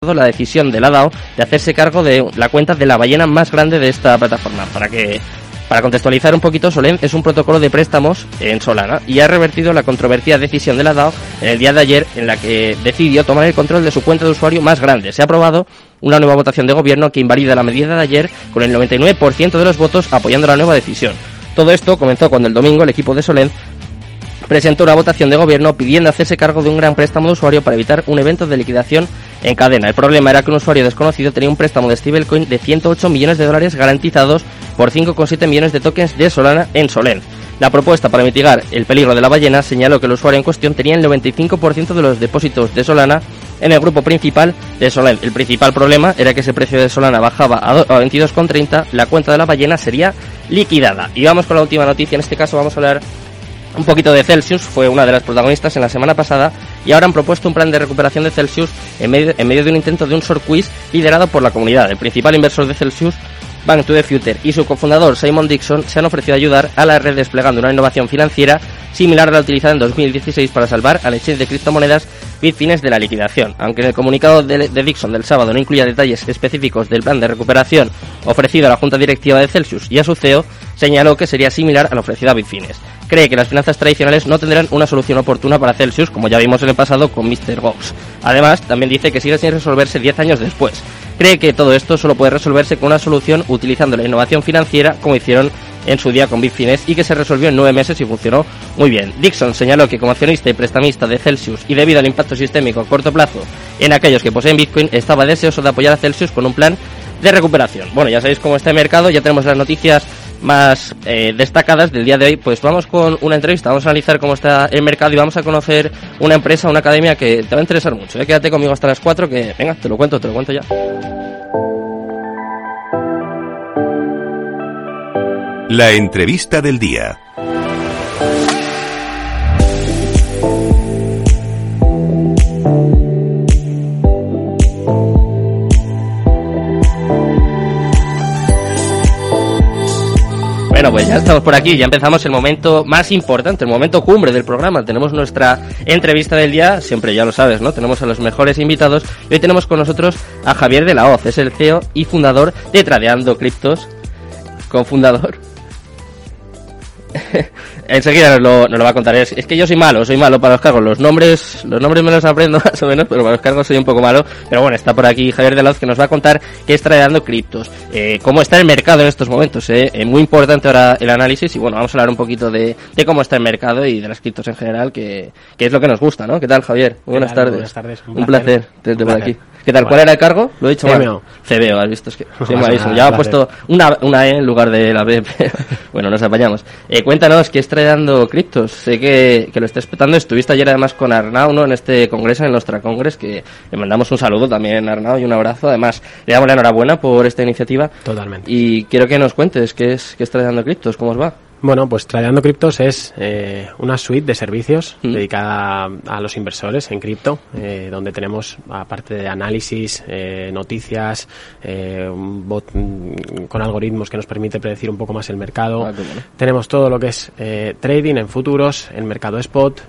la decisión de la DAO de hacerse cargo de la cuenta de la ballena más grande de esta plataforma. Para que para contextualizar un poquito, Solem es un protocolo de préstamos en Solana y ha revertido la controvertida decisión de la DAO en el día de ayer en la que decidió tomar el control de su cuenta de usuario más grande. Se ha aprobado una nueva votación de gobierno que invalida la medida de ayer con el 99% de los votos apoyando la nueva decisión. Todo esto comenzó cuando el domingo el equipo de Solem presentó una votación de gobierno pidiendo hacerse cargo de un gran préstamo de usuario para evitar un evento de liquidación en cadena. El problema era que un usuario desconocido tenía un préstamo de stablecoin de 108 millones de dólares garantizados por 5,7 millones de tokens de Solana en Solen. La propuesta para mitigar el peligro de la ballena señaló que el usuario en cuestión tenía el 95% de los depósitos de Solana en el grupo principal de Solen. El principal problema era que ese precio de Solana bajaba a 22,30, la cuenta de la ballena sería liquidada. Y vamos con la última noticia, en este caso vamos a hablar un poquito de Celsius, fue una de las protagonistas en la semana pasada y ahora han propuesto un plan de recuperación de Celsius en medio, en medio de un intento de un short quiz liderado por la comunidad. El principal inversor de Celsius, Bank to the Future, y su cofundador Simon Dixon se han ofrecido a ayudar a la red desplegando una innovación financiera similar a la utilizada en 2016 para salvar al exchange de criptomonedas Bitfines de la liquidación. Aunque en el comunicado de, de, Dixon del sábado no incluía detalles específicos del plan de recuperación ofrecido a la Junta Directiva de Celsius y a su CEO, señaló que sería similar a la ofrecida a Bitfines. Cree que las finanzas tradicionales no tendrán una solución oportuna para Celsius, como ya vimos en el pasado con Mr. Gox. Además, también dice que sigue sin resolverse 10 años después. Cree que todo esto solo puede resolverse con una solución utilizando la innovación financiera, como hicieron en su día con Bitfinex y que se resolvió en nueve meses y funcionó muy bien. Dixon señaló que como accionista y prestamista de Celsius y debido al impacto sistémico a corto plazo en aquellos que poseen Bitcoin, estaba deseoso de apoyar a Celsius con un plan de recuperación. Bueno, ya sabéis cómo está el mercado, ya tenemos las noticias más eh, destacadas del día de hoy, pues vamos con una entrevista, vamos a analizar cómo está el mercado y vamos a conocer una empresa, una academia que te va a interesar mucho. ¿eh? Quédate conmigo hasta las 4 que, venga, te lo cuento, te lo cuento ya. La entrevista del día. Bueno, pues ya estamos por aquí, ya empezamos el momento más importante, el momento cumbre del programa. Tenemos nuestra entrevista del día, siempre ya lo sabes, ¿no? Tenemos a los mejores invitados y hoy tenemos con nosotros a Javier de la Hoz, es el CEO y fundador de Tradeando Criptos, cofundador. Enseguida nos lo, nos lo va a contar. Es, es, que yo soy malo, soy malo para los cargos. Los nombres, los nombres me los aprendo más o menos, pero para los cargos soy un poco malo. Pero bueno, está por aquí Javier de la Hoz que nos va a contar qué está dando criptos, eh, cómo está el mercado en estos momentos. Eh. Eh, muy importante ahora el análisis y bueno, vamos a hablar un poquito de, de cómo está el mercado y de las criptos en general, que, que, es lo que nos gusta, ¿no? ¿Qué tal, Javier? Buenas tardes. Buenas tardes. Un, un placer, tenerte por aquí. ¿Qué tal? ¿Cuál era el cargo? Lo he dicho CBO. CBO, has visto, es que. Ya he puesto una, una E en lugar de la B. bueno, nos apañamos. Eh, cuéntanos, ¿qué está dando criptos? Sé que, que lo estás explicando. Estuviste ayer además con Arnau, ¿no? En este congreso, en nuestra congres, que le mandamos un saludo también a Arnau y un abrazo. Además, le damos la enhorabuena por esta iniciativa. Totalmente. Y quiero que nos cuentes qué es, qué está dando criptos, cómo os va. Bueno, pues Tradeando Criptos es eh, una suite de servicios mm. dedicada a, a, los inversores en cripto, eh, donde tenemos, aparte de análisis, eh, noticias, un bot con algoritmos que nos permite predecir un poco más el mercado. Ah, bueno. Tenemos todo lo que es trading en futuros, el mercado spot,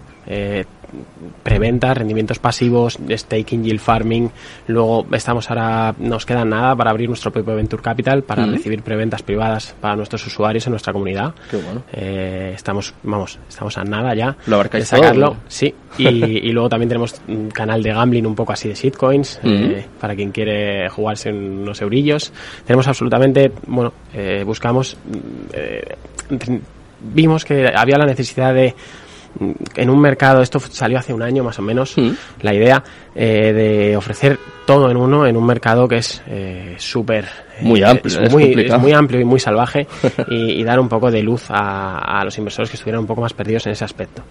preventa, rendimientos pasivos, staking, yield farming. Luego estamos ahora, nos queda nada para abrir nuestro propio Venture Capital para Mm. uh -huh. recibir preventas privadas para nuestros usuarios en nuestra comunidad. Qué bueno. Eh, estamos, vamos, estamos a nada ya Lo abarcáis de sacarlo. todo. Sí. Y, y, luego también tenemos un canal de gambling un poco así de shitcoins Uh -huh. eh, para quien quiere jugarse unos eurillos. Tenemos absolutamente, bueno, eh, buscamos, eh, vimos que había la necesidad de en un mercado, esto salió hace un año más o menos, Mm. la idea eh, de ofrecer todo en uno en un mercado que es eh, súper Muy amplio, es, es muy, es muy amplio y muy salvaje y, y dar un poco de luz a, a los inversores que estuvieran un poco más perdidos en ese aspecto.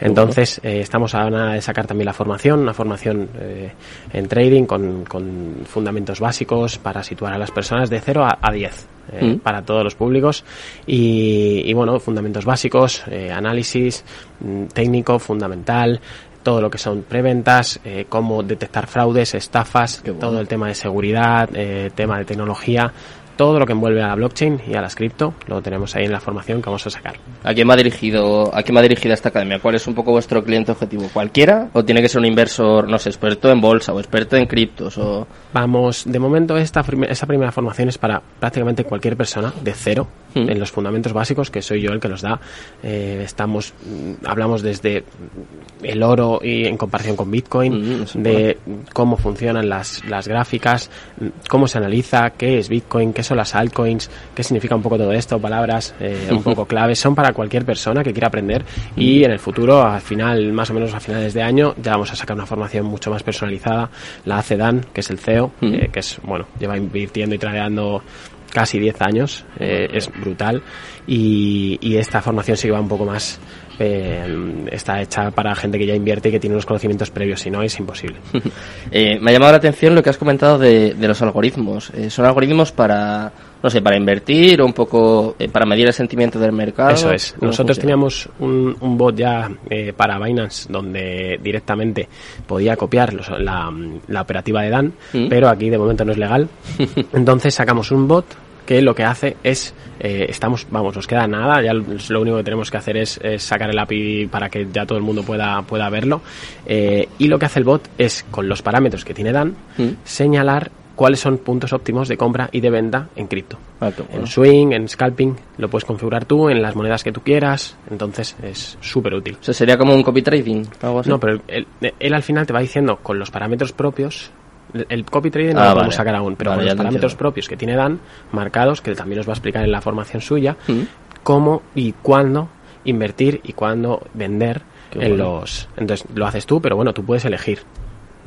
Entonces, eh, estamos a nada de sacar también la formación, una formación eh, en trading con, con fundamentos básicos para situar a las personas de 0 a, a 10. Eh, Mm. para todos los públicos y, y bueno, fundamentos básicos, eh, análisis mm, técnico, fundamental, todo lo que son preventas, eh, cómo detectar fraudes, estafas, bueno. todo el tema de seguridad, eh, tema de tecnología, todo lo que envuelve a la blockchain y a las cripto, lo tenemos ahí en la formación que vamos a sacar. ¿A quién va dirigido, a quién va dirigida esta academia? ¿Cuál es un poco vuestro cliente objetivo? ¿Cualquiera? ¿O tiene que ser un inversor, no sé, experto en bolsa o experto en criptos? O... Vamos, de momento esta, esta primera formación es para prácticamente cualquier persona de cero hmm. en los fundamentos básicos, que soy yo el que los da. Eh, estamos, mm, hablamos desde el oro y en comparación con Bitcoin, hmm, de cómo funcionan las, las gráficas, cómo se analiza, qué es Bitcoin, qué las altcoins, qué significa un poco todo esto, palabras eh, un poco claves, son para cualquier persona que quiera aprender y en el futuro, al final, más o menos a finales de año, ya vamos a sacar una formación mucho más personalizada, la hace Dan, que es el CEO, eh, que es, bueno, lleva invirtiendo y tradeando casi 10 años, eh, es brutal. Y, y, esta formación se va un poco más eh, está hecha para gente que ya invierte y que tiene unos conocimientos previos, si no es imposible. eh, me ha llamado la atención lo que has comentado de, de los algoritmos. Eh, ¿Son algoritmos para, no sé, para invertir o un poco eh, para medir el sentimiento del mercado? Eso es. Nosotros teníamos un, un, bot ya para Binance donde directamente podía copiar los, la, la, operativa de Dan, ¿Mm? pero aquí de momento no es legal. Entonces sacamos un bot que lo que hace es, eh, estamos, vamos, nos queda nada, ya lo único que tenemos que hacer es, es, sacar el API para que ya todo el mundo pueda, pueda verlo. Eh, y lo que hace el bot es, con los parámetros que tiene Dan, ¿Mm? señalar cuáles son puntos óptimos de compra y de venta en cripto. Ah, bueno. En swing, en scalping, lo puedes configurar tú en las monedas que tú quieras, entonces es súper útil. O sea, sería como un copy trading, algo así. No, pero él, él, al final te va diciendo con los parámetros propios el copy trading no ah, lo vale. podemos sacar aún, pero vale, con los parámetros propios que tiene Dan, marcados, que también os va a explicar en la formación suya, ¿Mm? cómo y cuándo invertir y cuándo vender Qué en bueno. los... Entonces lo haces tú, pero bueno, tú puedes elegir.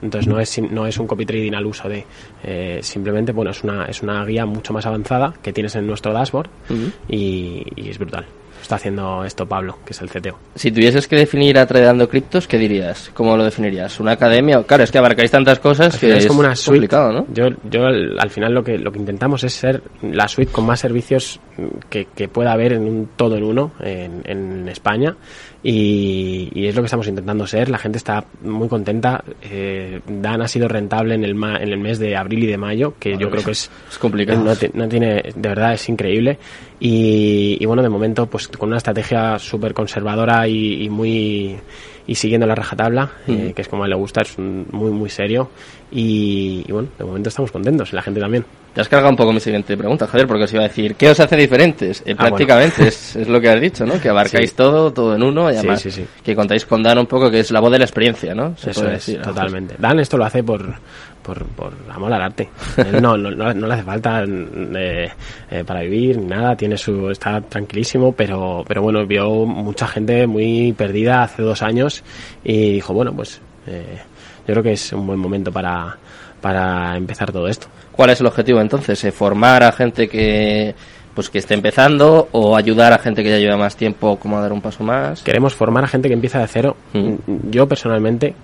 Entonces no es, no es un copy trading al uso de... Eh, simplemente, bueno, es una, es una guía mucho más avanzada que tienes en nuestro dashboard uh -huh. y, y es brutal está haciendo esto Pablo, que es el CTO. Si tuvieses que definir a Tradeando Criptos, ¿qué dirías? ¿Cómo lo definirías? ¿Una academia? Claro, es que abarcáis tantas cosas que es como una suite. complicado, ¿no? Yo, yo al final lo que, lo que intentamos es ser la suite con más servicios que, que pueda haber en un todo en uno en, en España y, y, es lo que estamos intentando ser. La gente está muy contenta. Eh, Dan ha sido rentable en el, ma en el mes de abril y de mayo, que bueno, yo creo que es, es complicado. No, no, tiene, de verdad, es increíble. Y, y bueno, de momento, pues con una estrategia súper conservadora y, y, muy y siguiendo la rajatabla, mm. eh, que es como a él le gusta, es muy, muy serio. Y, y, bueno, de momento estamos contentos, la gente también. Te has cargado un poco mi siguiente pregunta, Javier, porque os iba a decir, ¿qué os hace diferentes? Eh, ah, prácticamente bueno. es, es, lo que has dicho, ¿no? Que abarcáis sí. todo, todo en uno, y además sí, sí, que contáis con Dan un poco, que es la voz de la experiencia, ¿no? Se Eso es, decir, totalmente. Dan esto lo hace por, por, por amor al arte. Él no, no, no, le hace falta eh, eh, para vivir ni nada, tiene su, está tranquilísimo, pero, pero bueno, vio mucha gente muy perdida hace dos años y dijo, bueno, pues eh, yo creo que es un buen momento para, para empezar todo esto. ¿Cuál es el objetivo entonces? ¿Eh, ¿Formar a gente que pues que esté empezando o ayudar a gente que ya lleva más tiempo como a dar un paso más? Queremos formar a gente que empieza de cero. Mm. Yo personalmente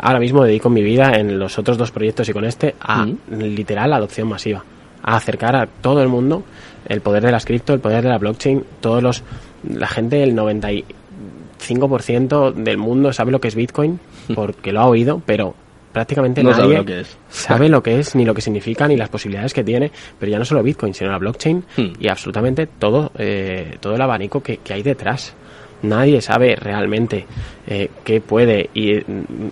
ahora mismo dedico mi vida en los otros dos proyectos y con este a mm. literal adopción masiva, a acercar a todo el mundo el poder de las cripto, el poder de la blockchain, todos los la gente el 95% del mundo sabe lo que es Bitcoin porque lo ha oído, pero prácticamente no nadie sabe lo, que es. sabe lo que es, ni lo que significa, ni las posibilidades que tiene, pero ya no solo Bitcoin, sino la blockchain hmm. y absolutamente todo, eh, todo el abanico que, que, hay detrás. Nadie sabe realmente eh, qué puede y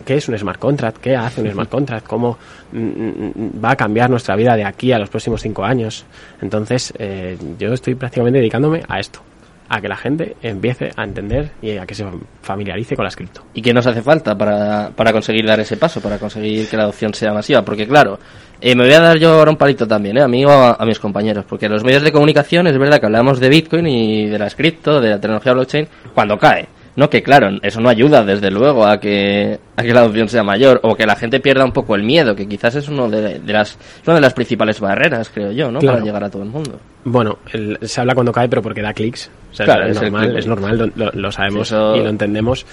qué es un smart contract, qué hace un smart contract, cómo mm, va a cambiar nuestra vida de aquí a los próximos cinco años. Entonces, eh, yo estoy prácticamente dedicándome a esto a que la gente empiece a entender y a que se familiarice con la cripto. ¿Y qué nos hace falta para, para conseguir dar ese paso, para conseguir que la adopción sea masiva? Porque claro, eh, me voy a dar yo ahora un palito también, ¿eh? a mí o a, a, mis compañeros, porque los medios de comunicación es verdad que hablamos de Bitcoin y de la cripto, de la tecnología blockchain, cuando cae. No, que claro, eso no ayuda desde luego a que, a que la adopción sea mayor o que la gente pierda un poco el miedo, que quizás es uno de, de las, una de las principales barreras, creo yo, ¿no? Claro. Para llegar a todo el mundo. Bueno, el, se habla cuando cae, pero porque da clics. O sea, claro, es, es normal, es normal, lo, lo sabemos sí, eso... y lo entendemos.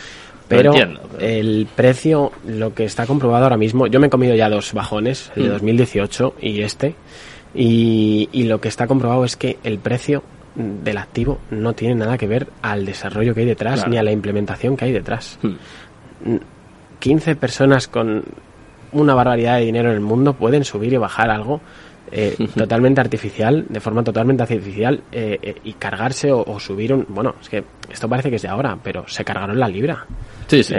Pero, entiendo, pero, el precio, lo que está comprobado ahora mismo, yo me he comido ya dos bajones, el de 2018 mm. y este, y, y lo que está comprobado es que el precio del activo no tiene nada que ver al desarrollo que hay detrás claro. ni a la implementación que hay detrás. Hmm. 15 personas con una barbaridad de dinero en el mundo pueden subir y bajar algo eh, totalmente artificial, de forma totalmente artificial, eh, eh, y cargarse o, subir un... Bueno, es que esto parece que es de ahora, pero se cargaron la libra. Sí, sí.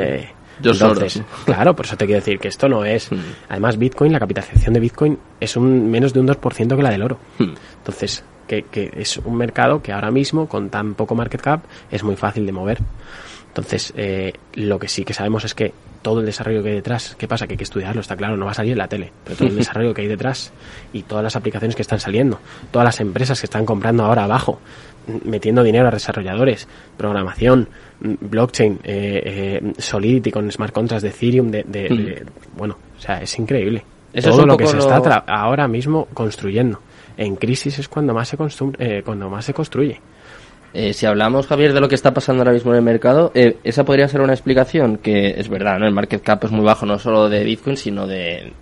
entonces, claro, por eso te quiero decir que esto no es... Además, Bitcoin, la capitalización de Bitcoin es un menos de un 2% que la del oro. Entonces, que, que es un mercado que ahora mismo, con tan poco market cap, es muy fácil de mover. Entonces, eh, lo que sí que sabemos es que todo el desarrollo que hay detrás, ¿qué pasa? Que hay que estudiarlo, está claro, no va a salir en la tele, pero todo el desarrollo que hay detrás y todas las aplicaciones que están saliendo, todas las empresas que están comprando ahora abajo, metiendo dinero a desarrolladores, programación, blockchain, eh, eh, Solidity con smart contracts de Ethereum, de, bueno, o sea, es increíble. todo lo que se está ahora mismo construyendo. En crisis es cuando más se, cuando más se construye. Eh, si hablamos, Javier, de lo que está pasando ahora mismo en el mercado, eh, esa podría ser una explicación que es verdad, ¿no? El market cap es muy bajo no solo de Bitcoin, sino de,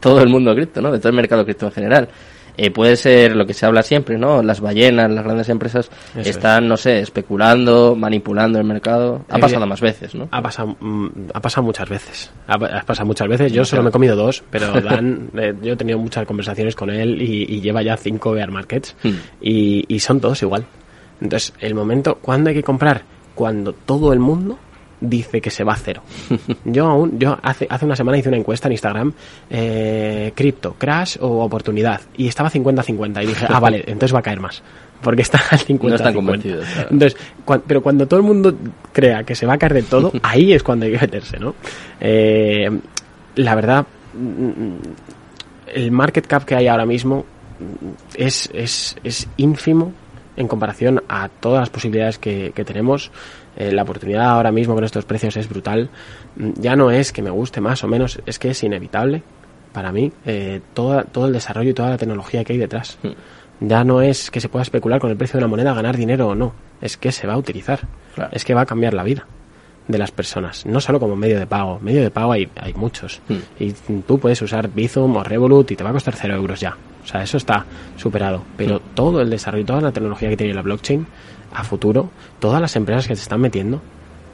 todo el mundo cripto, ¿no? De todo el mercado cripto en general. Eh, puede ser lo que se habla siempre, ¿no? Las ballenas, las grandes empresas están, no sé, especulando, manipulando el mercado. Ha pasado más veces, ¿no? Ha pasado, mm, ha pasado muchas veces. Ha, pasado muchas veces. Yo solo me he comido dos, pero Dan, yo he tenido muchas conversaciones con él y, lleva ya cinco bear markets hmm. y, y son todos igual. Entonces, el momento, ¿cuándo hay que comprar? Cuando todo el mundo dice que se va a cero. Yo aún, yo hace, hace una semana hice una encuesta en Instagram, eh, cripto, crash o oportunidad, y estaba 50-50 y dije, ah, vale, entonces va a caer más. Porque está al 50 No están convencidos. Entonces, pero cuando todo el mundo crea que se va a caer de todo, ahí es cuando hay que meterse, ¿no? Eh, la verdad, mm, el market cap que hay ahora mismo es, es, es ínfimo en comparación a todas las posibilidades que, tenemos. Eh, la oportunidad ahora mismo con estos precios es brutal. Mm, ya no es que me guste más o menos, es que es inevitable para mí eh, todo, todo el desarrollo y toda la tecnología que hay detrás. Hmm. Ya no es que se pueda especular con el precio de una moneda, ganar dinero o no. Es que se va a utilizar. Es que va a cambiar la vida de las personas, no solo como medio de pago. Medio de pago hay, hay muchos. Hmm. Y tú puedes usar Bizum o Revolut y te va a costar cero euros ya. O sea, eso está superado. Pero todo el desarrollo, toda la tecnología que tiene la blockchain a futuro, todas las empresas que se están metiendo,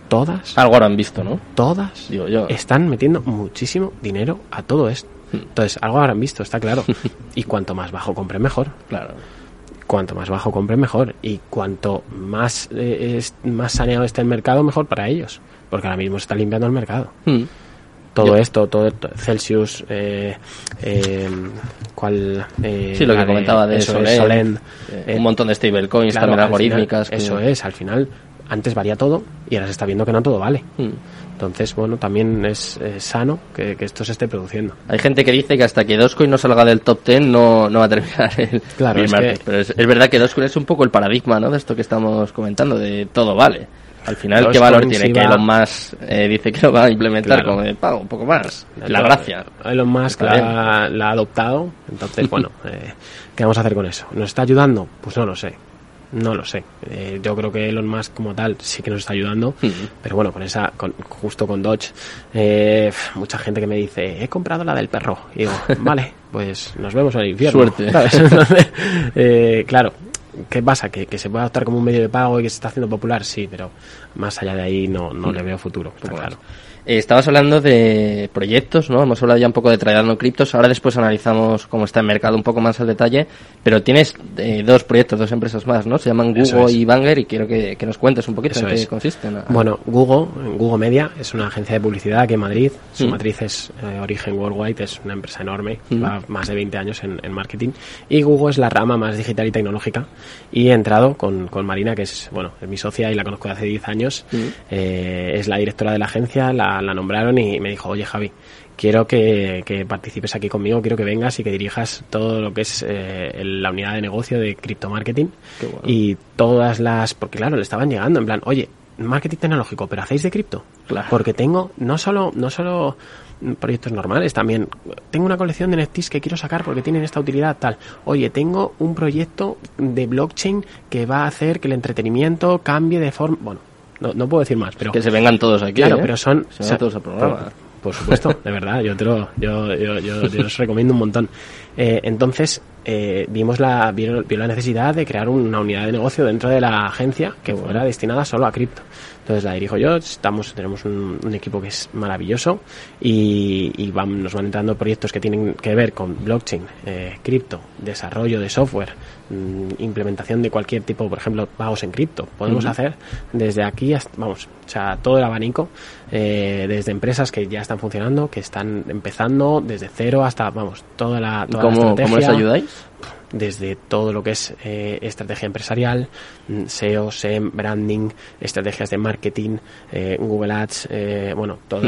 todas. Algo han visto, ¿no? Todas están metiendo muchísimo dinero a todo esto. Hmm. Entonces, algo habrán visto, está claro. y cuanto más bajo compre, mejor. Claro cuanto más bajo compre mejor y cuanto más eh, es, más saneado esté el mercado mejor para ellos porque ahora mismo se está limpiando el mercado hmm. Todo esto todo Celsius eh, eh, cuál eh, sí lo que comentaba de eso, Solend, un montón de stablecoins también algorítmicas eso es al final antes varía todo y ahora se está viendo que no todo vale hmm. Entonces, bueno, también es sano que, esto se esté produciendo. Hay gente que dice que hasta que Dogecoin no salga del top 10 no, no va a terminar el, claro, Pero es, verdad que Dogecoin es un poco el paradigma ¿no? de esto que estamos comentando, de todo vale. Al final, ¿qué valor tiene que Elon Musk eh, dice que lo va a implementar como de pago? Un poco más. La gracia. Elon Musk la, la, ha adoptado. Entonces, bueno, eh, ¿qué vamos a hacer con eso? ¿Nos está ayudando? Pues no lo sé. No lo sé. Eh, yo creo que Elon Musk como tal sí que nos está ayudando, pero bueno, con esa, con, justo con Dodge, eh, mucha gente que me dice, he comprado la del perro. Y digo, vale, pues nos vemos en el infierno. Suerte. eh, claro, ¿qué pasa? ¿Que, ¿Que, se puede adoptar como un medio de pago y que se está haciendo popular? Sí, pero más allá de ahí no, no le veo futuro, está claro. Eh, estabas hablando de proyectos, ¿no? Hemos hablado ya un poco de Tradando Criptos, ahora después analizamos cómo está el mercado un poco más al detalle, pero tienes eh, dos proyectos, dos empresas más, ¿no? Se llaman Google y Banger y quiero que, nos cuentes un poquito en qué consisten. Bueno, Google, Google Media es una agencia de publicidad aquí en Madrid, su mm. matriz es eh, Origen Worldwide, es una empresa enorme, mm. va más de 20 años en, marketing y Google es la rama más digital y tecnológica y he entrado con, con Marina, que es, bueno, es mi socia y la conozco de hace 10 años, mm. es la directora de la agencia, la la, nombraron y me dijo, oye Javi, quiero que, participes aquí conmigo, quiero que vengas y que dirijas todo lo que es eh, la unidad de negocio de criptomarketing y todas las, porque claro, le estaban llegando en plan, oye, marketing tecnológico, pero hacéis de cripto, porque tengo no solo, no solo proyectos normales también. Tengo una colección de NFTs que quiero sacar porque tienen esta utilidad tal. Oye, tengo un proyecto de blockchain que va a hacer que el entretenimiento cambie de forma. Bueno, no, no puedo decir más, pero... Que se vengan todos aquí, Claro, ¿eh? pero son... Se todos a programa. Por, supuesto, de verdad, yo, te lo, yo, yo, yo, os recomiendo un montón. Eh, entonces, eh, vimos la, vio, la necesidad de crear una unidad de negocio dentro de la agencia que fuera destinada solo a cripto. Entonces la dirijo yo, estamos, tenemos un, equipo que es maravilloso y, y nos van entrando proyectos que tienen que ver con blockchain, eh, cripto, desarrollo de software, mm, implementación de cualquier tipo, por ejemplo, pagos en cripto. Podemos hacer desde aquí hasta, vamos, o sea, todo el abanico, eh, desde empresas que ya están funcionando, que están empezando desde cero hasta, vamos, toda la, toda ¿Cómo, la ¿Cómo les ayudáis? Desde todo lo que es eh, estrategia empresarial, mm, SEO, SEM, branding, estrategias de marketing, eh, Google Ads, eh, bueno, todo,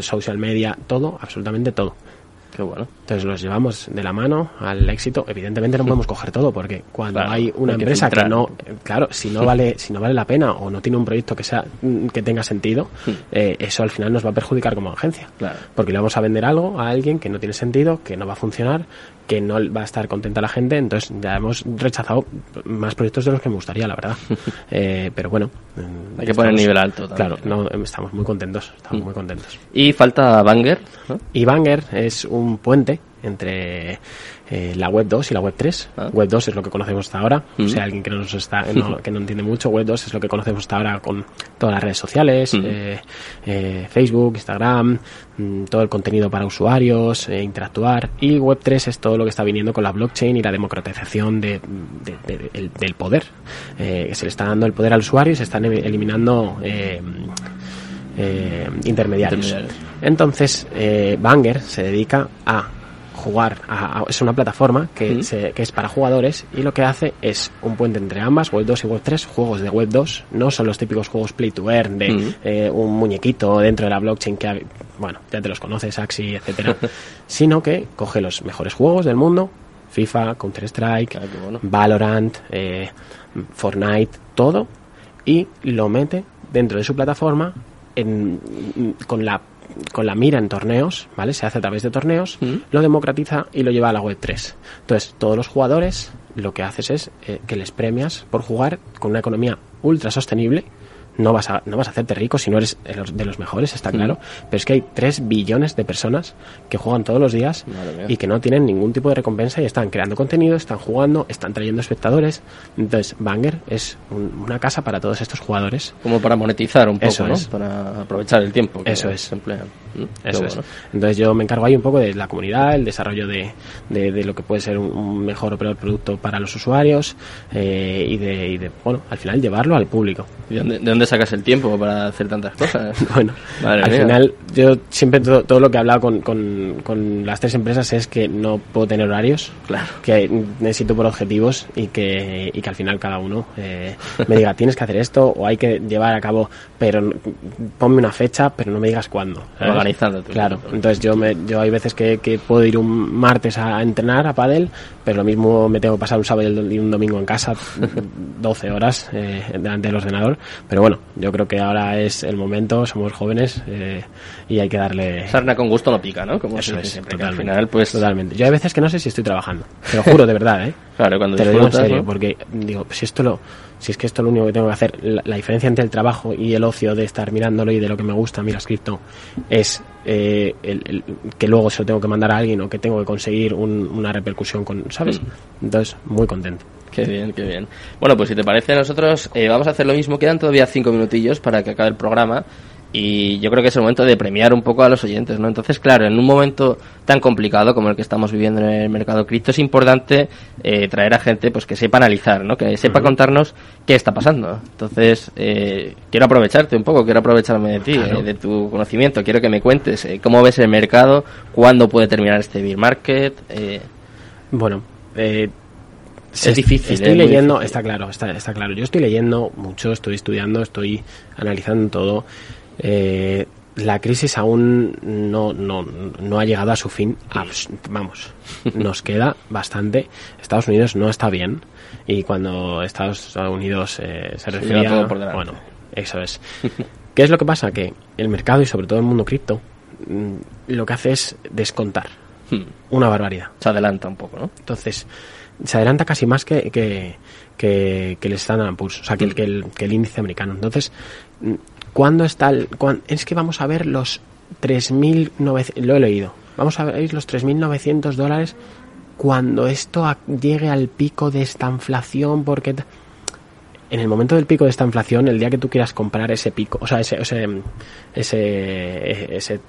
social media, todo, absolutamente todo. Qué bueno. Entonces los llevamos de la mano al éxito. Evidentemente no podemos coger todo porque cuando hay una empresa que, no, claro, si no vale, si no vale la pena o no tiene un proyecto que sea que tenga sentido, eso al final nos va a perjudicar como agencia. Claro. Porque le vamos a vender algo a alguien que no tiene sentido, que no va a funcionar que no va a estar contenta la gente, entonces ya hemos rechazado más proyectos de los que me gustaría, la verdad. Eh, pero bueno. Mm, Hay que poner nivel alto Claro, no, estamos muy contentos, estamos mm. muy contentos. Y falta Banger. Y Banger es un puente entre eh, la web 2 y la web 3. Ah. Web 2 es lo que conocemos hasta ahora. O sea, alguien que no, nos está, que no entiende mucho, web 2 es lo que conocemos hasta ahora con todas las redes sociales, eh, eh, Facebook, Instagram, mm, todo el contenido para usuarios, interactuar. Y web 3 es todo lo que está viniendo con la blockchain y la democratización de, del poder. se le está dando el poder al usuario y se están eliminando intermediarios. Entonces, Banger se dedica a jugar, es una plataforma que, que, es para jugadores y lo que hace es un puente entre ambas, Web 2 y Web 3, juegos de Web 2, no son los típicos juegos play to earn de eh, un muñequito dentro de la blockchain que, bueno, ya te los conoces, Axi, etcétera, sino que coge los mejores juegos del mundo, FIFA, Counter-Strike, ah, Valorant, eh, Fortnite, todo, y lo mete dentro de su plataforma en, con la con la mira en torneos, ¿vale? Se hace a través de torneos, mm. lo democratiza y lo lleva a la web 3. Entonces, todos los jugadores lo que haces es eh, que les premias por jugar con una economía ultra sostenible no vas a, no vas a hacerte rico si no eres de los mejores, está claro. Pero es que hay 3 billones de personas que juegan todos los días y que no tienen ningún tipo de recompensa y están creando contenido, están jugando, están trayendo espectadores. Entonces, Banger es una casa para todos estos jugadores. Como para monetizar un poco, ¿no? Para aprovechar el tiempo. Eso es. emplean. Mm, Eso es. Entonces, yo me encargo ahí un poco de la comunidad, el desarrollo de, de, lo que puede ser un, mejor o peor producto para los usuarios eh, y, de, y, de, bueno, al final llevarlo al público. ¿De dónde sacas el tiempo para hacer tantas cosas? bueno, al final yo siempre todo, lo que he hablado con, con, las tres empresas es que no puedo tener horarios, claro. que necesito por objetivos y que, y que al final cada uno eh, me diga tienes que hacer esto o hay que llevar a cabo, pero ponme una fecha, pero no me digas cuándo. Organizándote. Claro, entonces yo me, yo hay veces que, que puedo ir un martes a entrenar a pádel, pero lo mismo me tengo que pasar un sábado y un domingo en casa 12 horas eh, delante del ordenador, pero bueno, yo creo que ahora es el momento, somos jóvenes eh, y hay que darle... Sarna con gusto no pica, ¿no? Como Eso es, siempre, al final, pues... Totalmente. Yo hay veces que no sé si estoy trabajando, te lo juro de verdad, ¿eh? Claro, cuando Te lo digo en serio, porque digo, si esto lo... Si es que esto es lo único que tengo que hacer, la, diferencia entre el trabajo y el ocio de estar mirándolo y de lo que me gusta, mira, escrito, es eh, el, que luego se lo tengo que mandar a alguien o que tengo que conseguir una repercusión con, ¿sabes? Mm. Entonces, muy contento. Qué bien, qué bien. Bueno, pues si te parece, nosotros eh, vamos a hacer lo mismo. Quedan todavía cinco minutillos para que acabe el programa. Y yo creo que es el momento de premiar un poco a los oyentes, ¿no? Entonces, claro, en un momento tan complicado como el que estamos viviendo en el mercado cripto, es importante eh, traer a gente pues que sepa analizar, ¿no? Que sepa contarnos qué está pasando. Entonces, eh, quiero aprovecharte un poco, quiero aprovecharme de ti, de tu conocimiento. Quiero que me cuentes cómo ves el mercado, cuándo puede terminar este bear market. Bueno, eh, es difícil. Estoy leyendo, está claro, está, está, claro. Yo estoy leyendo mucho, estoy estudiando, estoy analizando todo. Eh, la crisis aún no, no, no, ha llegado a su fin. Vamos, nos queda bastante. Estados Unidos no está bien. Y cuando Estados Unidos eh, se refiere a... Bueno, eso es. ¿Qué es lo que pasa? Que el mercado y sobre todo el mundo cripto mm, lo que hace es descontar. Hmm. Una barbaridad. Se adelanta un poco, ¿no? Entonces, se adelanta casi más que, que, que, el Standard Poor's, o sea, que el, que el, que el índice americano. Entonces, ¿cuándo está el...? es que vamos a ver los 3.900... Lo he leído. Vamos a ver los 3.900 dólares cuando esto llegue al pico de esta inflación, porque en el momento del pico de esta inflación, el día que tú quieras comprar ese pico, o sea, ese ese ese ese,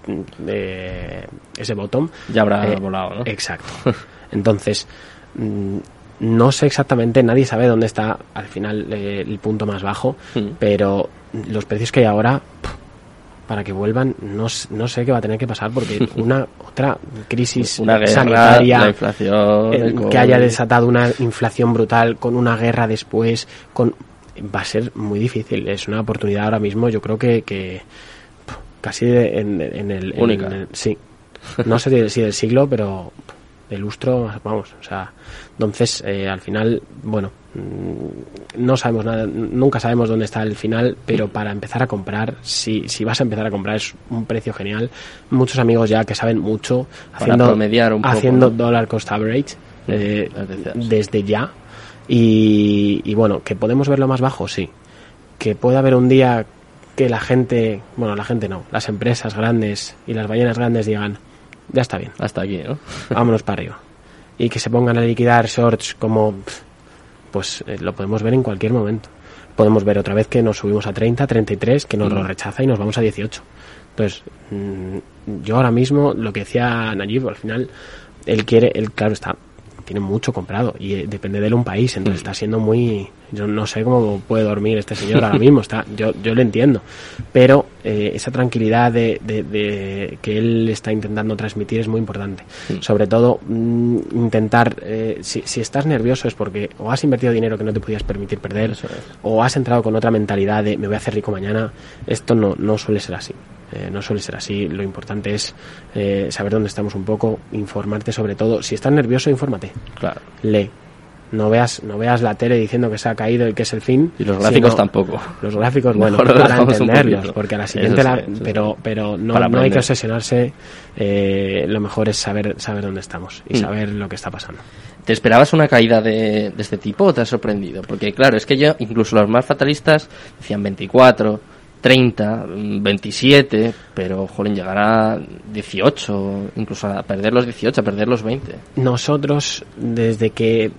eh, ese bottom, ya habrá eh, volado, ¿no? Exacto. Entonces, mm, no sé exactamente, nadie sabe dónde está al final eh, el punto más bajo, hmm. pero los precios que hay ahora, para que vuelvan, no, no, sé qué va a tener que pasar porque una otra crisis sanitaria, inflación, que haya desatado una inflación brutal con una guerra después, con va a ser muy difícil. Es una oportunidad ahora mismo, yo creo que, que casi en, el, Única. sí. No sé si del siglo, pero de lustro, vamos, o sea, entonces eh, al final, bueno, mm, no sabemos nada, nunca sabemos dónde está el final, pero para empezar a comprar, si, si vas a empezar a comprar es un precio genial. Muchos amigos ya que saben mucho haciendo, haciendo dollar cost average eh, desde ya. Y, y bueno, que podemos verlo más bajo, sí. Que puede haber un día que la gente, bueno, la gente no, las empresas grandes y las ballenas grandes digan, ya está bien. Hasta aquí, ¿no? Vámonos para arriba. Y que se pongan a liquidar shorts como, pues eh, lo podemos ver en cualquier momento. Podemos ver otra vez que nos subimos a 30, 33, que nos lo mm. rechaza y nos vamos a 18. Entonces, mm, yo ahora mismo, lo que decía Nayib, al final, él quiere, él claro está, tiene mucho comprado y eh, depende de él un país, entonces mm. está siendo muy... Yo no sé cómo puede dormir este señor ahora mismo, está yo, yo lo entiendo, pero eh, esa tranquilidad de, de, que él está intentando transmitir es muy importante. Mm. Sobre todo, mm, intentar, eh, si, si, estás nervioso es porque o has invertido dinero que no te podías permitir perder, o has entrado con otra mentalidad de me voy a hacer rico mañana, esto no, no suele ser así. Eh, no suele ser así. Lo importante es eh, saber dónde estamos un poco, informarte sobre todo. Si estás nervioso, infórmate. Claro. Lee. No veas, no veas la tele diciendo que se ha caído y que es el fin. Y los gráficos tampoco. Los gráficos, bueno, para entenderlos, porque a la siguiente, pero, pero no, no hay que obsesionarse. Eh, lo mejor es saber, saber dónde estamos y mm. saber lo que está pasando. ¿Te esperabas una caída de, de este tipo o te has sorprendido? Porque claro, es que yo, incluso los más fatalistas decían 24, 30, 27, pero jolín, llegar a 18, incluso a perder los 18, a perder los 20. Nosotros, desde que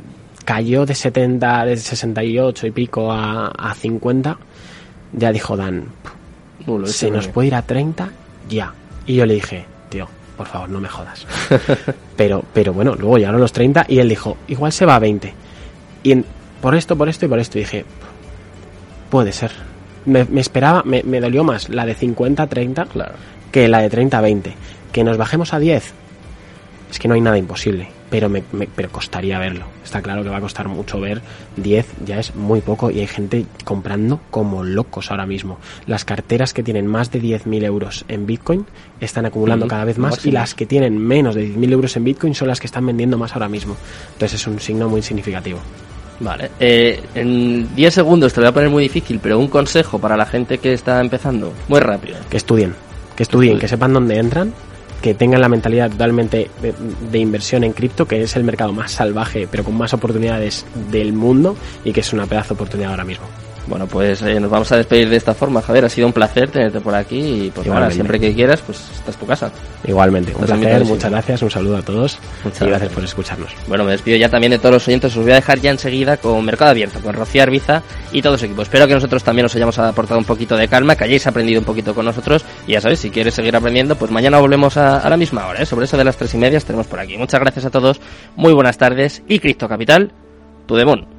cayó de 70, de 68 y pico a, a 50, ya dijo Dan, se nos puede ir a 30, ya. Y yo le dije, tío, por favor, no me jodas. pero, pero bueno, luego llegaron los 30 y él dijo, igual se va a 20. Y por esto, por esto y por esto, dije, puede ser me, esperaba, me, dolió más la de 50-30 claro. que la de 30-20. Que nos bajemos a 10, es que no hay nada imposible, pero me, pero costaría verlo. Está claro que va a costar mucho ver 10, ya es muy poco y hay gente comprando como locos ahora mismo. Las carteras que tienen más de 10.000 euros en Bitcoin están acumulando cada vez más y las que tienen menos de 10.000 euros en Bitcoin son las que están vendiendo más ahora mismo. Entonces es un signo muy significativo. Vale. Eh, en 10 segundos te lo voy a poner muy difícil, pero un consejo para la gente que está empezando, muy rápido. Que estudien, que estudien, que sepan dónde entran, que tengan la mentalidad totalmente de, de inversión en cripto, que es el mercado más salvaje, pero con más oportunidades del mundo y que es una pedazo de oportunidad ahora mismo. Bueno, pues eh, nos vamos a despedir de esta forma, Javier. Ha sido un placer tenerte por aquí y pues ahora siempre que quieras, pues esta es tu casa. Igualmente, un placer, muchas gracias, un saludo a todos muchas y gracias, por escucharnos. Bueno, me despido ya también de todos los oyentes, os voy a dejar ya enseguida con Mercado Abierto, con Rocío Arbiza y todo su equipo. Espero que nosotros también os hayamos aportado un poquito de calma, que hayáis aprendido un poquito con nosotros y ya sabéis, si quieres seguir aprendiendo, pues mañana volvemos a, la misma hora, ¿eh? sobre eso de las tres y media estaremos por aquí. Muchas gracias a todos, muy buenas tardes y Cristo Capital, tu demon.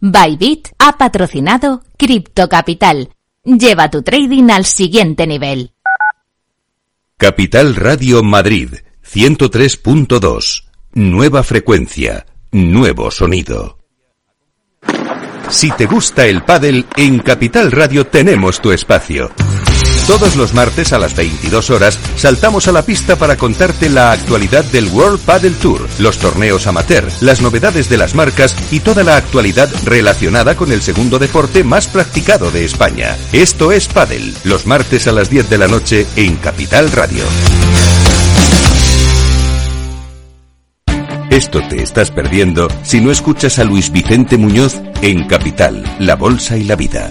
Bybit ha patrocinado Crypto Capital. Lleva tu trading al siguiente nivel. Capital Radio Madrid 103.2. Nueva frecuencia, nuevo sonido. Si te gusta el pádel, en Capital Radio tenemos tu espacio. Todos los martes a las 22 horas saltamos a la pista para contarte la actualidad del World Padel Tour, los torneos amateur, las novedades de las marcas y toda la actualidad relacionada con el segundo deporte más practicado de España. Esto es Padel, los martes a las 10 de la noche en Capital Radio. Esto te estás perdiendo si no escuchas a Luis Vicente Muñoz en Capital, La Bolsa y la Vida.